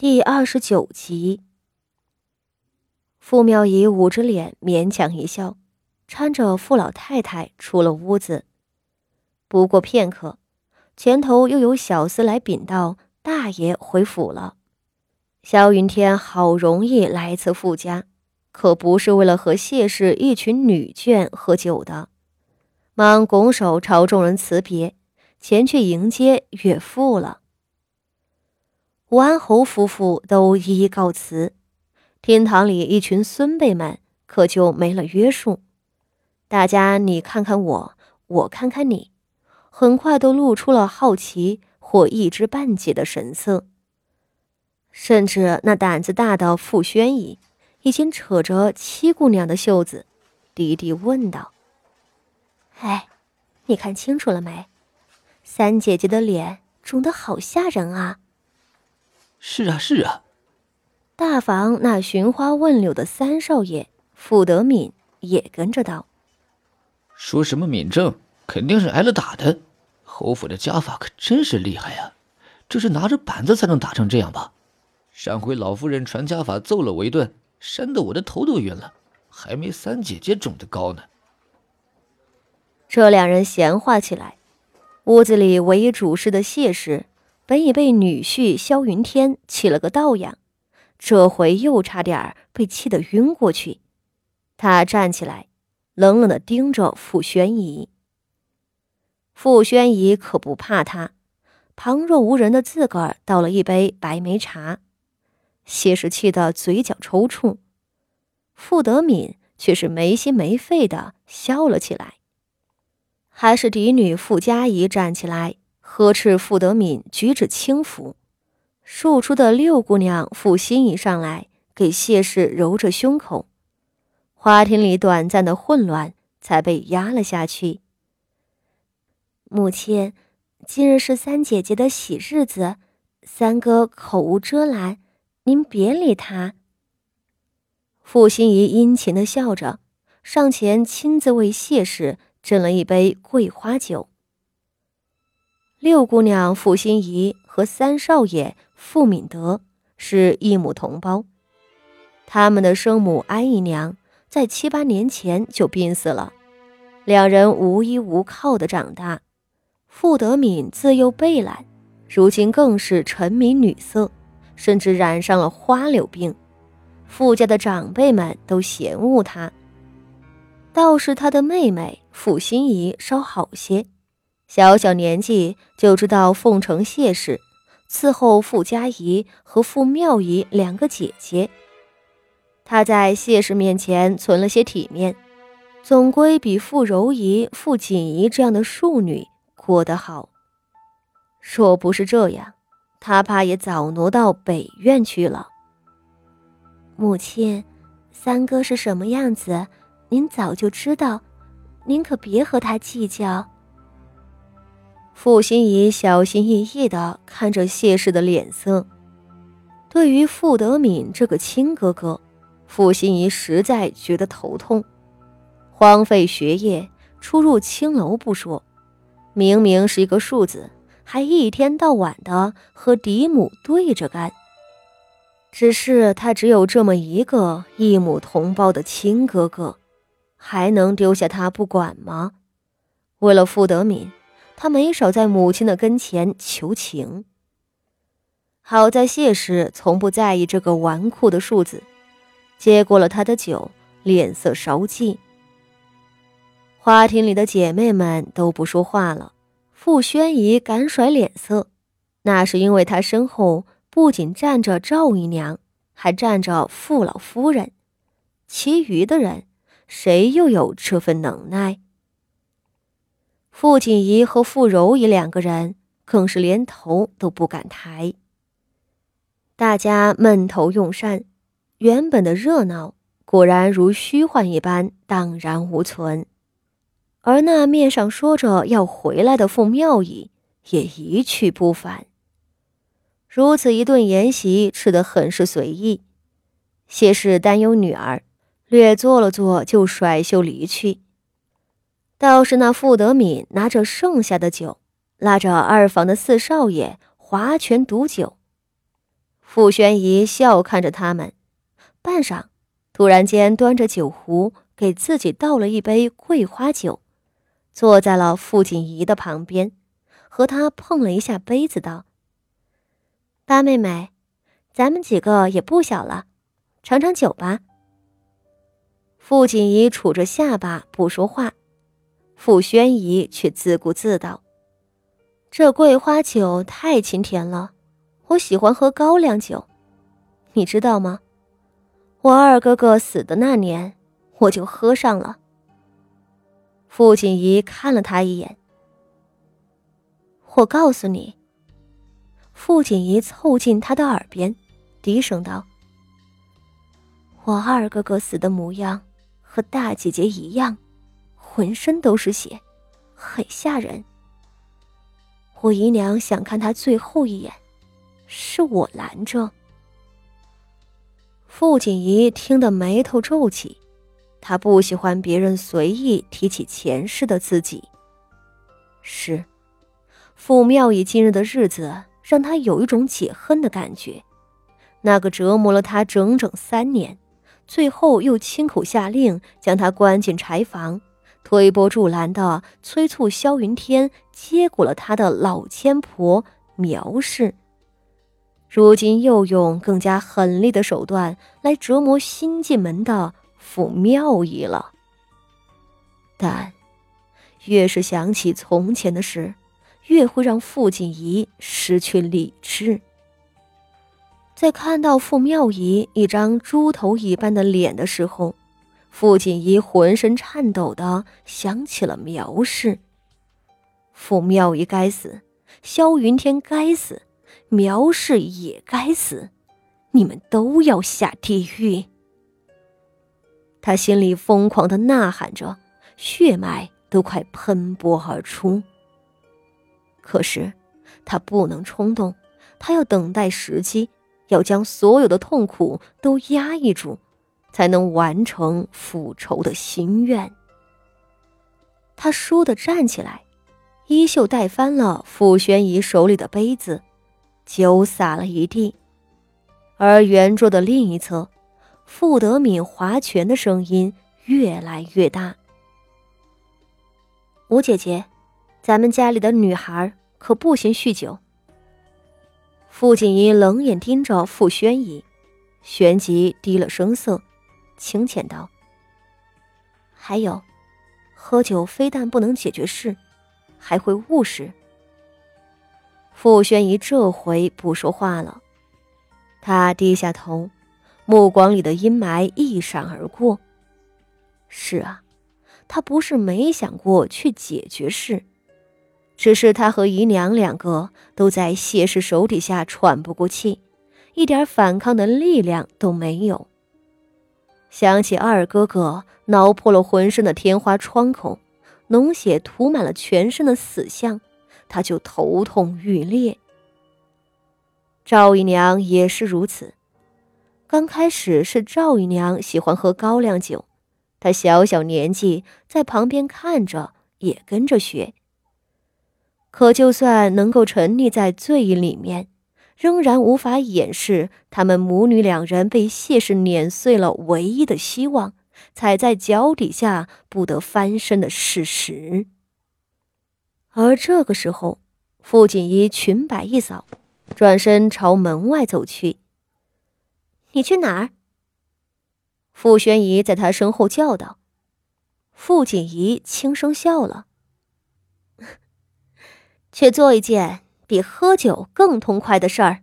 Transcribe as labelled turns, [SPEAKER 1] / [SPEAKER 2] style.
[SPEAKER 1] 第二十九集，傅妙仪捂着脸，勉强一笑，搀着傅老太太出了屋子。不过片刻，前头又有小厮来禀道：“大爷回府了。”萧云天好容易来一次傅家，可不是为了和谢氏一群女眷喝酒的，忙拱手朝众人辞别，前去迎接岳父了。吴安侯夫妇都一一告辞，厅堂里一群孙辈们可就没了约束，大家你看看我，我看看你，很快都露出了好奇或一知半解的神色。甚至那胆子大的傅宣仪，已经扯着七姑娘的袖子，低低问道：“哎，你看清楚了没？三姐姐的脸肿得好吓人啊！”
[SPEAKER 2] 是啊，是啊。
[SPEAKER 1] 大房那寻花问柳的三少爷傅德敏也跟着道：“
[SPEAKER 2] 说什么敏政，肯定是挨了打的。侯府的家法可真是厉害呀，这是拿着板子才能打成这样吧？上回老夫人传家法揍了我一顿，扇得我的头都晕了，还没三姐姐肿的高呢。”
[SPEAKER 1] 这两人闲话起来，屋子里唯一主事的谢氏。本已被女婿萧云天气了个倒仰，这回又差点被气得晕过去。他站起来，冷冷地盯着傅宣仪。傅宣仪可不怕他，旁若无人的自个儿倒了一杯白梅茶。谢氏气得嘴角抽搐，傅德敏却是没心没肺的笑了起来。还是嫡女傅佳怡站起来。呵斥傅德敏举止轻浮，庶出的六姑娘傅心怡上来给谢氏揉着胸口，花厅里短暂的混乱才被压了下去。母亲，今日是三姐姐的喜日子，三哥口无遮拦，您别理他。傅心怡殷勤的笑着，上前亲自为谢氏斟了一杯桂花酒。六姑娘傅心怡和三少爷傅敏德是一母同胞，他们的生母安姨娘在七八年前就病死了，两人无依无靠的长大。傅德敏自幼被懒，如今更是沉迷女色，甚至染上了花柳病。傅家的长辈们都嫌恶他，倒是他的妹妹傅心怡稍好些。小小年纪就知道奉承谢氏，伺候傅家仪和傅妙仪两个姐姐。她在谢氏面前存了些体面，总归比傅柔仪、傅锦仪这样的庶女过得好。若不是这样，她怕也早挪到北院去了。母亲，三哥是什么样子，您早就知道，您可别和他计较。傅心怡小心翼翼地看着谢氏的脸色，对于傅德敏这个亲哥哥，傅心怡实在觉得头痛。荒废学业，出入青楼不说，明明是一个庶子，还一天到晚的和嫡母对着干。只是他只有这么一个异母同胞的亲哥哥，还能丢下他不管吗？为了傅德敏。他没少在母亲的跟前求情。好在谢氏从不在意这个纨绔的庶子，接过了他的酒，脸色稍霁。花厅里的姐妹们都不说话了。傅宣仪敢甩脸色，那是因为她身后不仅站着赵姨娘，还站着傅老夫人，其余的人谁又有这份能耐？傅锦仪和傅柔仪两个人更是连头都不敢抬。大家闷头用膳，原本的热闹果然如虚幻一般荡然无存，而那面上说着要回来的傅妙仪也一去不返。如此一顿筵席吃得很是随意，谢氏担忧女儿，略坐了坐就甩袖离去。倒是那傅德敏拿着剩下的酒，拉着二房的四少爷划拳赌酒。傅宣仪笑看着他们，半晌，突然间端着酒壶给自己倒了一杯桂花酒，坐在了傅锦仪的旁边，和他碰了一下杯子，道：“八妹妹，咱们几个也不小了，尝尝酒吧。”傅锦仪杵着下巴不说话，傅宣仪却自顾自道：“这桂花酒太清甜了。”我喜欢喝高粱酒，你知道吗？我二哥哥死的那年，我就喝上了。傅锦仪看了他一眼。我告诉你，傅锦仪凑近他的耳边，低声道：“我二哥哥死的模样和大姐姐一样，浑身都是血，很吓人。我姨娘想看他最后一眼。”是我拦着。傅锦仪听得眉头皱起，他不喜欢别人随意提起前世的自己。是，傅妙仪今日的日子让他有一种解恨的感觉。那个折磨了他整整三年，最后又亲口下令将他关进柴房，推波助澜的催促萧云天接过了他的老千婆苗氏。如今又用更加狠厉的手段来折磨新进门的傅妙仪了。但越是想起从前的事，越会让傅锦仪失去理智。在看到傅妙仪一张猪头一般的脸的时候，傅锦仪浑身颤抖的想起了苗氏。傅妙仪该死，萧云天该死。苗氏也该死，你们都要下地狱！他心里疯狂的呐喊着，血脉都快喷薄而出。可是他不能冲动，他要等待时机，要将所有的痛苦都压抑住，才能完成复仇的心愿。他倏地站起来，衣袖带翻了傅宣仪手里的杯子。酒洒了一地，而圆桌的另一侧，傅德敏划拳的声音越来越大。吴姐姐，咱们家里的女孩可不行酗酒。傅锦衣冷眼盯着傅宣仪，旋即低了声色，清浅道：“还有，喝酒非但不能解决事，还会误事。”傅宣仪这回不说话了，他低下头，目光里的阴霾一闪而过。是啊，他不是没想过去解决事，只是他和姨娘两个都在谢氏手底下喘不过气，一点反抗的力量都没有。想起二哥哥挠破了浑身的天花疮口，脓血涂满了全身的死相。他就头痛欲裂。赵姨娘也是如此。刚开始是赵姨娘喜欢喝高粱酒，她小小年纪在旁边看着，也跟着学。可就算能够沉溺在醉意里面，仍然无法掩饰他们母女两人被谢氏碾碎了唯一的希望，踩在脚底下不得翻身的事实。而这个时候，傅锦衣裙摆一扫，转身朝门外走去。“你去哪儿？”傅宣仪在他身后叫道。傅锦仪轻声笑了，“ 去做一件比喝酒更痛快的事儿。”